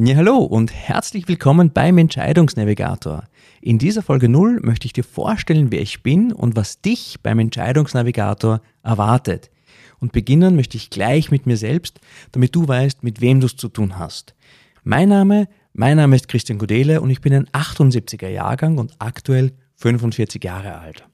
Ja, hallo und herzlich willkommen beim Entscheidungsnavigator. In dieser Folge 0 möchte ich dir vorstellen, wer ich bin und was dich beim Entscheidungsnavigator erwartet. Und beginnen möchte ich gleich mit mir selbst, damit du weißt, mit wem du es zu tun hast. Mein Name, mein Name ist Christian Gudele und ich bin ein 78er Jahrgang und aktuell 45 Jahre alt.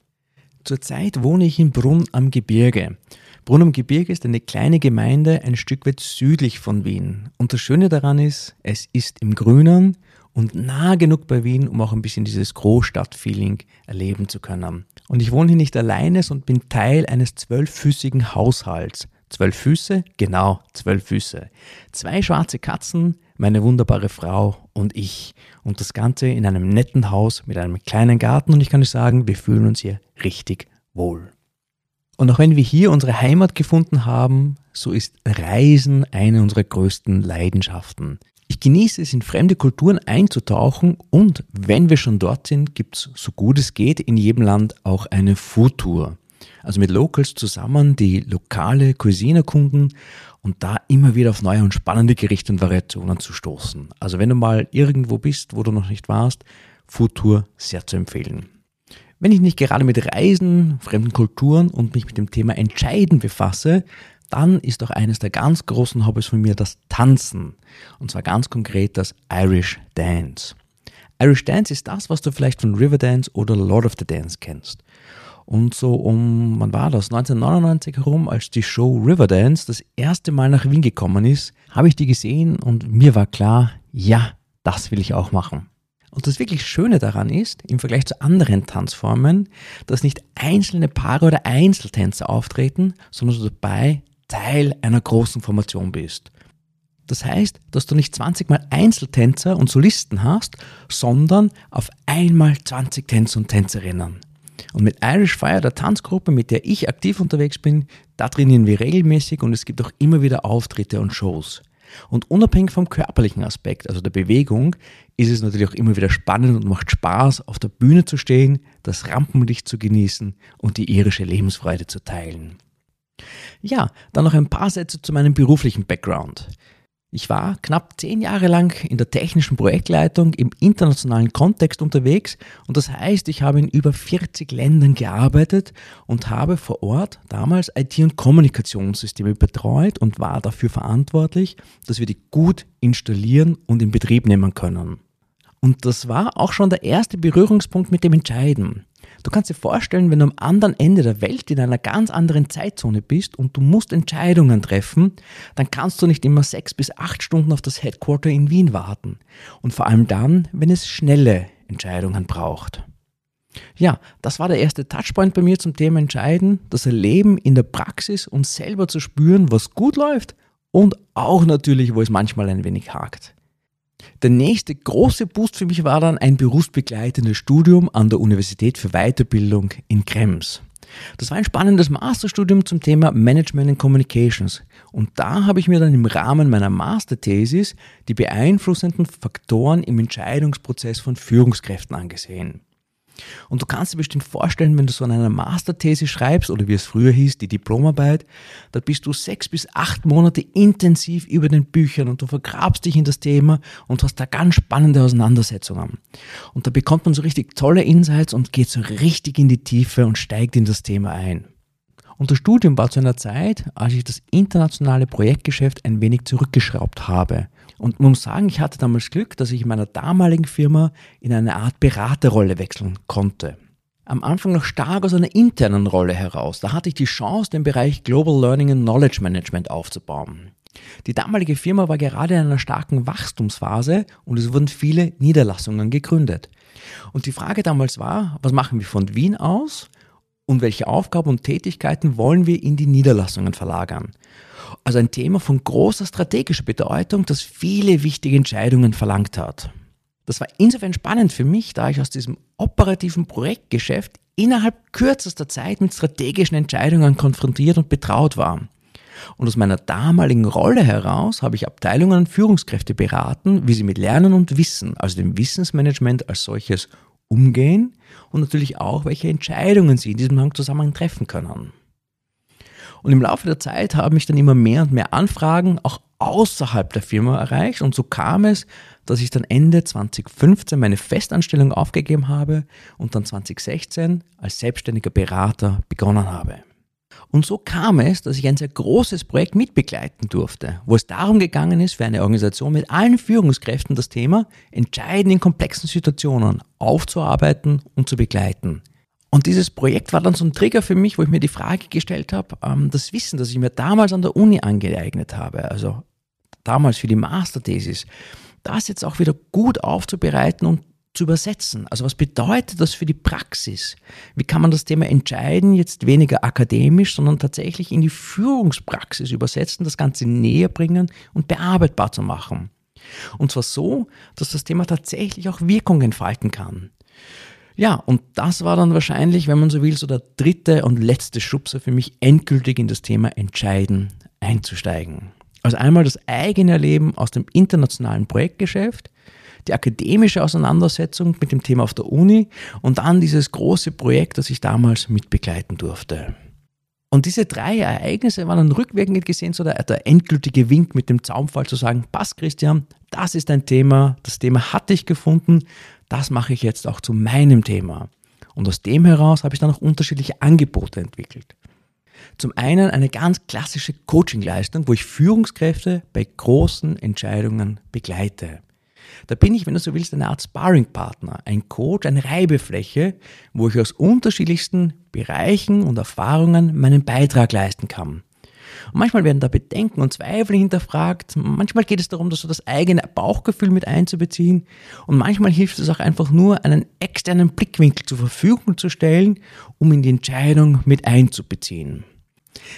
Zurzeit wohne ich in Brunn am Gebirge. Brunn am Gebirge ist eine kleine Gemeinde ein Stück weit südlich von Wien. Und das Schöne daran ist, es ist im Grünen und nah genug bei Wien, um auch ein bisschen dieses Großstadtfeeling erleben zu können. Und ich wohne hier nicht alleine, sondern bin Teil eines zwölffüßigen Haushalts. Zwölf Füße? Genau, zwölf Füße. Zwei schwarze Katzen, meine wunderbare Frau und ich. Und das Ganze in einem netten Haus mit einem kleinen Garten und ich kann euch sagen, wir fühlen uns hier richtig wohl. Und auch wenn wir hier unsere Heimat gefunden haben, so ist Reisen eine unserer größten Leidenschaften. Ich genieße es, in fremde Kulturen einzutauchen und wenn wir schon dort sind, gibt es, so gut es geht, in jedem Land auch eine Foodtour. Also mit Locals zusammen die lokale Cuisine erkunden und da immer wieder auf neue und spannende Gerichte und Variationen zu stoßen. Also wenn du mal irgendwo bist, wo du noch nicht warst, Foodtour sehr zu empfehlen. Wenn ich nicht gerade mit Reisen, fremden Kulturen und mich mit dem Thema Entscheiden befasse, dann ist auch eines der ganz großen Hobbys von mir das Tanzen. Und zwar ganz konkret das Irish Dance. Irish Dance ist das, was du vielleicht von Riverdance oder Lord of the Dance kennst. Und so um, wann war das? 1999 herum, als die Show Riverdance das erste Mal nach Wien gekommen ist, habe ich die gesehen und mir war klar, ja, das will ich auch machen. Und das wirklich Schöne daran ist, im Vergleich zu anderen Tanzformen, dass nicht einzelne Paare oder Einzeltänzer auftreten, sondern du dabei Teil einer großen Formation bist. Das heißt, dass du nicht 20 mal Einzeltänzer und Solisten hast, sondern auf einmal 20 Tänzer und Tänzerinnen. Und mit Irish Fire, der Tanzgruppe, mit der ich aktiv unterwegs bin, da trainieren wir regelmäßig und es gibt auch immer wieder Auftritte und Shows. Und unabhängig vom körperlichen Aspekt, also der Bewegung, ist es natürlich auch immer wieder spannend und macht Spaß, auf der Bühne zu stehen, das Rampenlicht zu genießen und die irische Lebensfreude zu teilen. Ja, dann noch ein paar Sätze zu meinem beruflichen Background. Ich war knapp zehn Jahre lang in der technischen Projektleitung im internationalen Kontext unterwegs und das heißt, ich habe in über 40 Ländern gearbeitet und habe vor Ort damals IT- und Kommunikationssysteme betreut und war dafür verantwortlich, dass wir die gut installieren und in Betrieb nehmen können. Und das war auch schon der erste Berührungspunkt mit dem Entscheiden. Du kannst dir vorstellen, wenn du am anderen Ende der Welt in einer ganz anderen Zeitzone bist und du musst Entscheidungen treffen, dann kannst du nicht immer sechs bis acht Stunden auf das Headquarter in Wien warten. Und vor allem dann, wenn es schnelle Entscheidungen braucht. Ja, das war der erste Touchpoint bei mir zum Thema Entscheiden, das Erleben in der Praxis und selber zu spüren, was gut läuft und auch natürlich, wo es manchmal ein wenig hakt. Der nächste große Boost für mich war dann ein berufsbegleitendes Studium an der Universität für Weiterbildung in Krems. Das war ein spannendes Masterstudium zum Thema Management and Communications. Und da habe ich mir dann im Rahmen meiner Masterthesis die beeinflussenden Faktoren im Entscheidungsprozess von Führungskräften angesehen. Und du kannst dir bestimmt vorstellen, wenn du so an einer Masterthese schreibst oder wie es früher hieß, die Diplomarbeit, da bist du sechs bis acht Monate intensiv über den Büchern und du vergrabst dich in das Thema und hast da ganz spannende Auseinandersetzungen. Und da bekommt man so richtig tolle Insights und geht so richtig in die Tiefe und steigt in das Thema ein. Und das Studium war zu einer Zeit, als ich das internationale Projektgeschäft ein wenig zurückgeschraubt habe. Und man muss sagen, ich hatte damals Glück, dass ich in meiner damaligen Firma in eine Art Beraterrolle wechseln konnte. Am Anfang noch stark aus einer internen Rolle heraus. Da hatte ich die Chance, den Bereich Global Learning and Knowledge Management aufzubauen. Die damalige Firma war gerade in einer starken Wachstumsphase und es wurden viele Niederlassungen gegründet. Und die Frage damals war, was machen wir von Wien aus Und welche Aufgaben und Tätigkeiten wollen wir in die Niederlassungen verlagern? Also ein Thema von großer strategischer Bedeutung, das viele wichtige Entscheidungen verlangt hat. Das war insofern spannend für mich, da ich aus diesem operativen Projektgeschäft innerhalb kürzester Zeit mit strategischen Entscheidungen konfrontiert und betraut war. Und aus meiner damaligen Rolle heraus habe ich Abteilungen und Führungskräfte beraten, wie sie mit Lernen und Wissen, also dem Wissensmanagement als solches, umgehen und natürlich auch, welche Entscheidungen sie in diesem Zusammenhang treffen können. Und im Laufe der Zeit haben mich dann immer mehr und mehr Anfragen auch außerhalb der Firma erreicht und so kam es, dass ich dann Ende 2015 meine Festanstellung aufgegeben habe und dann 2016 als selbstständiger Berater begonnen habe. Und so kam es, dass ich ein sehr großes Projekt mitbegleiten durfte, wo es darum gegangen ist, für eine Organisation mit allen Führungskräften das Thema Entscheiden in komplexen Situationen aufzuarbeiten und zu begleiten. Und dieses Projekt war dann so ein Trigger für mich, wo ich mir die Frage gestellt habe, ähm, das Wissen, das ich mir damals an der Uni angeeignet habe, also damals für die Masterthesis, das jetzt auch wieder gut aufzubereiten und zu übersetzen. Also was bedeutet das für die Praxis? Wie kann man das Thema Entscheiden jetzt weniger akademisch, sondern tatsächlich in die Führungspraxis übersetzen, das Ganze näher bringen und bearbeitbar zu machen? Und zwar so, dass das Thema tatsächlich auch Wirkung entfalten kann. Ja, und das war dann wahrscheinlich, wenn man so will, so der dritte und letzte Schubser für mich, endgültig in das Thema Entscheiden einzusteigen. Also einmal das eigene Erleben aus dem internationalen Projektgeschäft, die akademische Auseinandersetzung mit dem Thema auf der Uni und dann dieses große Projekt, das ich damals mitbegleiten durfte. Und diese drei Ereignisse waren dann rückwirkend gesehen so der, der endgültige Wink mit dem Zaumfall zu sagen, pass Christian, das ist ein Thema, das Thema hatte ich gefunden, das mache ich jetzt auch zu meinem Thema. Und aus dem heraus habe ich dann auch unterschiedliche Angebote entwickelt. Zum einen eine ganz klassische Coachingleistung, wo ich Führungskräfte bei großen Entscheidungen begleite. Da bin ich, wenn du so willst, eine Art Sparringpartner, ein Coach, eine Reibefläche, wo ich aus unterschiedlichsten Bereichen und Erfahrungen meinen Beitrag leisten kann. Und manchmal werden da Bedenken und Zweifel hinterfragt. Manchmal geht es darum, dass so das eigene Bauchgefühl mit einzubeziehen. Und manchmal hilft es auch einfach nur, einen externen Blickwinkel zur Verfügung zu stellen, um in die Entscheidung mit einzubeziehen.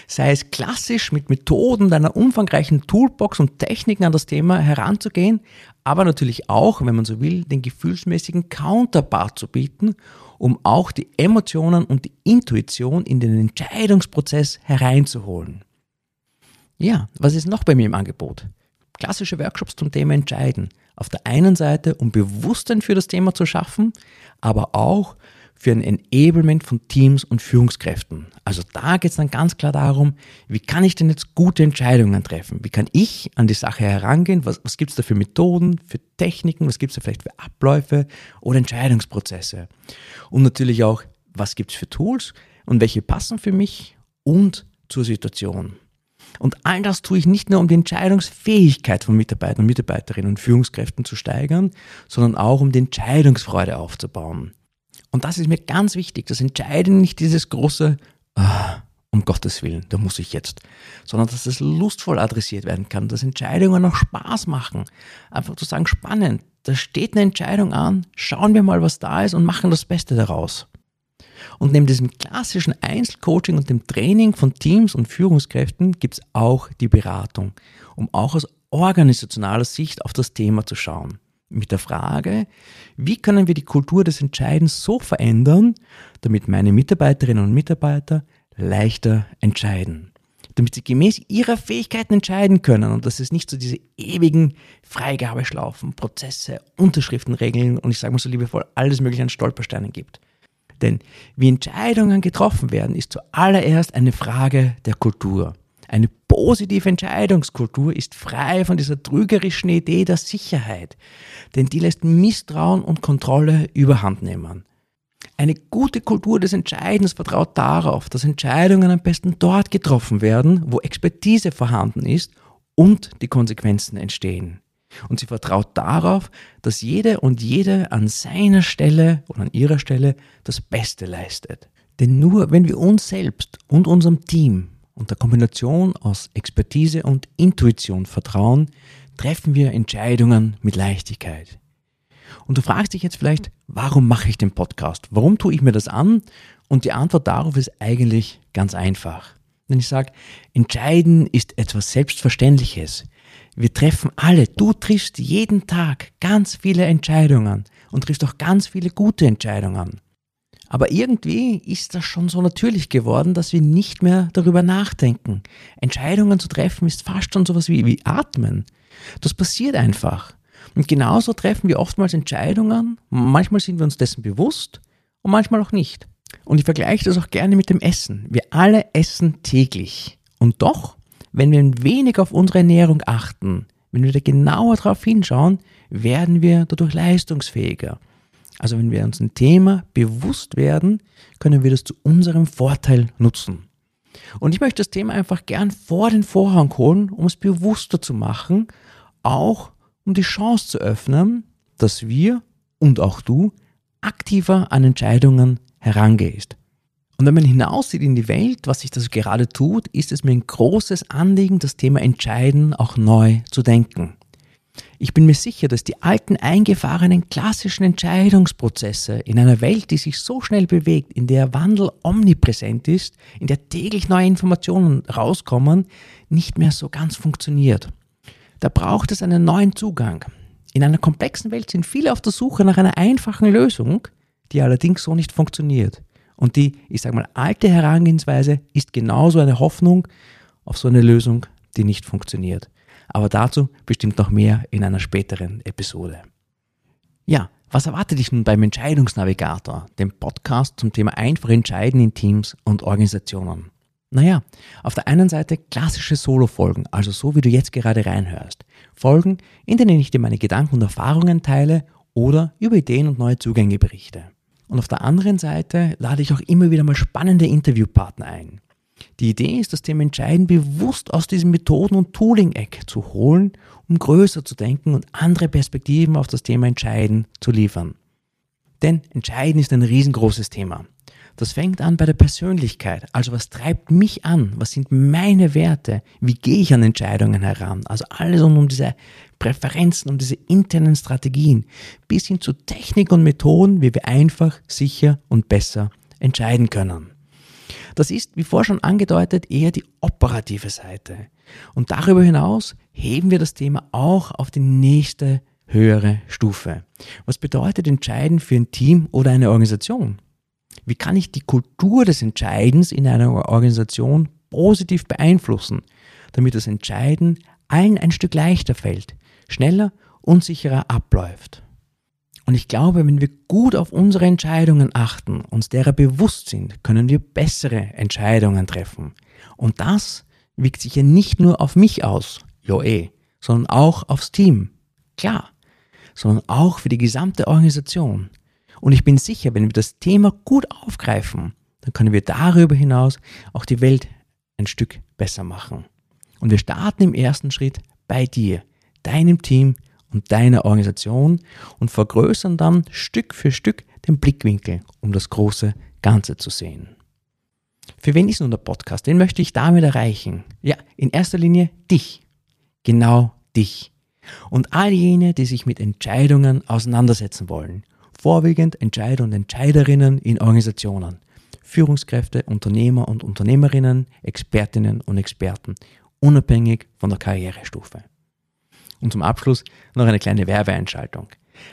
Sei es klassisch mit Methoden deiner umfangreichen Toolbox und Techniken an das Thema heranzugehen, aber natürlich auch, wenn man so will, den gefühlsmäßigen Counterpart zu bieten, um auch die Emotionen und die Intuition in den Entscheidungsprozess hereinzuholen. Ja, was ist noch bei mir im Angebot? Klassische Workshops zum Thema Entscheiden. Auf der einen Seite, um Bewusstsein für das Thema zu schaffen, aber auch für ein Enablement von Teams und Führungskräften. Also da geht es dann ganz klar darum, wie kann ich denn jetzt gute Entscheidungen treffen? Wie kann ich an die Sache herangehen? Was, was gibt es da für Methoden, für Techniken? Was gibt es da vielleicht für Abläufe oder Entscheidungsprozesse? Und natürlich auch, was gibt es für Tools und welche passen für mich und zur Situation? Und all das tue ich nicht nur, um die Entscheidungsfähigkeit von Mitarbeitern und Mitarbeiterinnen und Führungskräften zu steigern, sondern auch, um die Entscheidungsfreude aufzubauen. Und das ist mir ganz wichtig. Das Entscheidende nicht dieses große, ah, um Gottes Willen, da muss ich jetzt, sondern dass es lustvoll adressiert werden kann, dass Entscheidungen auch Spaß machen. Einfach zu sagen, spannend, da steht eine Entscheidung an, schauen wir mal, was da ist und machen das Beste daraus. Und neben diesem klassischen Einzelcoaching und dem Training von Teams und Führungskräften gibt es auch die Beratung, um auch aus organisationaler Sicht auf das Thema zu schauen mit der Frage, wie können wir die Kultur des Entscheidens so verändern, damit meine Mitarbeiterinnen und Mitarbeiter leichter entscheiden. Damit sie gemäß ihrer Fähigkeiten entscheiden können und dass es nicht so diese ewigen Freigabeschlaufen, Prozesse, Unterschriftenregeln und ich sage mal so liebevoll alles mögliche an Stolpersteinen gibt. Denn wie Entscheidungen getroffen werden, ist zuallererst eine Frage der Kultur. Eine positive Entscheidungskultur ist frei von dieser trügerischen Idee der Sicherheit, denn die lässt Misstrauen und Kontrolle überhand nehmen. Eine gute Kultur des Entscheidens vertraut darauf, dass Entscheidungen am besten dort getroffen werden, wo Expertise vorhanden ist und die Konsequenzen entstehen. Und sie vertraut darauf, dass jede und jede an seiner Stelle oder an ihrer Stelle das Beste leistet. Denn nur wenn wir uns selbst und unserem Team und der Kombination aus Expertise und Intuition vertrauen, treffen wir Entscheidungen mit Leichtigkeit. Und du fragst dich jetzt vielleicht, warum mache ich den Podcast? Warum tue ich mir das an? Und die Antwort darauf ist eigentlich ganz einfach. Wenn ich sage, entscheiden ist etwas Selbstverständliches. Wir treffen alle, du triffst jeden Tag ganz viele Entscheidungen und triffst auch ganz viele gute Entscheidungen. Aber irgendwie ist das schon so natürlich geworden, dass wir nicht mehr darüber nachdenken. Entscheidungen zu treffen ist fast schon sowas wie, wie Atmen. Das passiert einfach. Und genauso treffen wir oftmals Entscheidungen. Manchmal sind wir uns dessen bewusst und manchmal auch nicht. Und ich vergleiche das auch gerne mit dem Essen. Wir alle essen täglich. Und doch, wenn wir ein wenig auf unsere Ernährung achten, wenn wir da genauer drauf hinschauen, werden wir dadurch leistungsfähiger. Also wenn wir uns ein Thema bewusst werden, können wir das zu unserem Vorteil nutzen. Und ich möchte das Thema einfach gern vor den Vorhang holen, um es bewusster zu machen, auch um die Chance zu öffnen, dass wir und auch du aktiver an Entscheidungen herangehst. Und wenn man hinaussieht in die Welt, was sich das gerade tut, ist es mir ein großes Anliegen, das Thema Entscheiden auch neu zu denken. Ich bin mir sicher, dass die alten eingefahrenen klassischen Entscheidungsprozesse in einer Welt, die sich so schnell bewegt, in der Wandel omnipräsent ist, in der täglich neue Informationen rauskommen, nicht mehr so ganz funktioniert. Da braucht es einen neuen Zugang. In einer komplexen Welt sind viele auf der Suche nach einer einfachen Lösung, die allerdings so nicht funktioniert. Und die, ich sage mal, alte Herangehensweise ist genauso eine Hoffnung auf so eine Lösung, die nicht funktioniert. Aber dazu bestimmt noch mehr in einer späteren Episode. Ja, was erwartet dich nun beim Entscheidungsnavigator, dem Podcast zum Thema einfach entscheiden in Teams und Organisationen? Naja, auf der einen Seite klassische Solo-Folgen, also so wie du jetzt gerade reinhörst. Folgen, in denen ich dir meine Gedanken und Erfahrungen teile oder über Ideen und neue Zugänge berichte. Und auf der anderen Seite lade ich auch immer wieder mal spannende Interviewpartner ein. Die Idee ist, das Thema Entscheiden bewusst aus diesem Methoden- und Tooling-Eck zu holen, um größer zu denken und andere Perspektiven auf das Thema Entscheiden zu liefern. Denn Entscheiden ist ein riesengroßes Thema. Das fängt an bei der Persönlichkeit. Also was treibt mich an? Was sind meine Werte? Wie gehe ich an Entscheidungen heran? Also alles um diese Präferenzen, um diese internen Strategien, bis hin zu Technik und Methoden, wie wir einfach, sicher und besser entscheiden können. Das ist, wie vorher schon angedeutet, eher die operative Seite. Und darüber hinaus heben wir das Thema auch auf die nächste höhere Stufe. Was bedeutet Entscheiden für ein Team oder eine Organisation? Wie kann ich die Kultur des Entscheidens in einer Organisation positiv beeinflussen, damit das Entscheiden allen ein Stück leichter fällt, schneller und sicherer abläuft? Und ich glaube, wenn wir gut auf unsere Entscheidungen achten, uns derer bewusst sind, können wir bessere Entscheidungen treffen. Und das wirkt sich ja nicht nur auf mich aus, jo eh, sondern auch aufs Team. Klar, sondern auch für die gesamte Organisation. Und ich bin sicher, wenn wir das Thema gut aufgreifen, dann können wir darüber hinaus auch die Welt ein Stück besser machen. Und wir starten im ersten Schritt bei dir, deinem Team und deiner Organisation und vergrößern dann Stück für Stück den Blickwinkel, um das große Ganze zu sehen. Für wen ist nun der Podcast? Den möchte ich damit erreichen. Ja, in erster Linie dich. Genau dich. Und all jene, die sich mit Entscheidungen auseinandersetzen wollen vorwiegend Entscheider und Entscheiderinnen in Organisationen, Führungskräfte, Unternehmer und Unternehmerinnen, Expertinnen und Experten, unabhängig von der Karrierestufe. Und zum Abschluss noch eine kleine Werbeeinschaltung.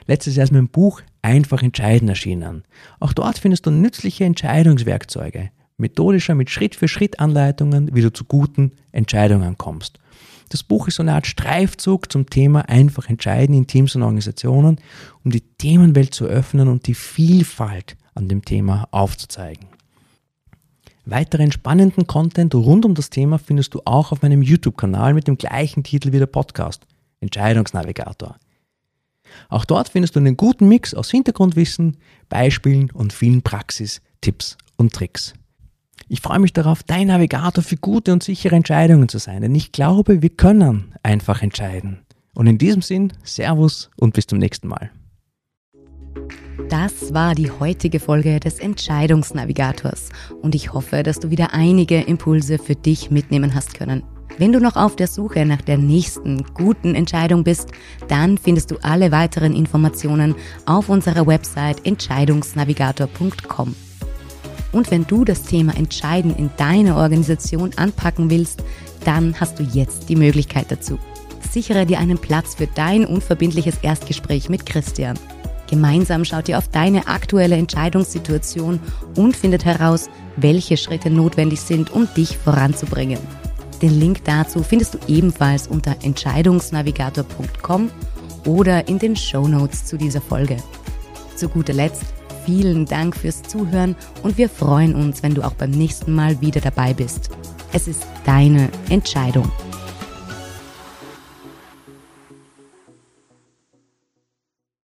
Letztes Jahr ist mein Buch Einfach entscheiden erschienen. Auch dort findest du nützliche Entscheidungswerkzeuge, methodischer mit Schritt für Schritt Anleitungen, wie du zu guten Entscheidungen kommst. Das Buch ist so eine Art Streifzug zum Thema einfach entscheiden in Teams und Organisationen, um die Themenwelt zu öffnen und die Vielfalt an dem Thema aufzuzeigen. Weiteren spannenden Content rund um das Thema findest du auch auf meinem YouTube-Kanal mit dem gleichen Titel wie der Podcast, Entscheidungsnavigator. Auch dort findest du einen guten Mix aus Hintergrundwissen, Beispielen und vielen Praxis, Tipps und Tricks. Ich freue mich darauf, dein Navigator für gute und sichere Entscheidungen zu sein, denn ich glaube, wir können einfach entscheiden. Und in diesem Sinn, Servus und bis zum nächsten Mal. Das war die heutige Folge des Entscheidungsnavigators und ich hoffe, dass du wieder einige Impulse für dich mitnehmen hast können. Wenn du noch auf der Suche nach der nächsten guten Entscheidung bist, dann findest du alle weiteren Informationen auf unserer Website entscheidungsnavigator.com. Und wenn du das Thema Entscheiden in deiner Organisation anpacken willst, dann hast du jetzt die Möglichkeit dazu. Sichere dir einen Platz für dein unverbindliches Erstgespräch mit Christian. Gemeinsam schaut ihr auf deine aktuelle Entscheidungssituation und findet heraus, welche Schritte notwendig sind, um dich voranzubringen. Den Link dazu findest du ebenfalls unter entscheidungsnavigator.com oder in den Show Notes zu dieser Folge. Zu guter Letzt vielen Dank fürs Zuhören und wir freuen uns, wenn du auch beim nächsten Mal wieder dabei bist. Es ist deine Entscheidung.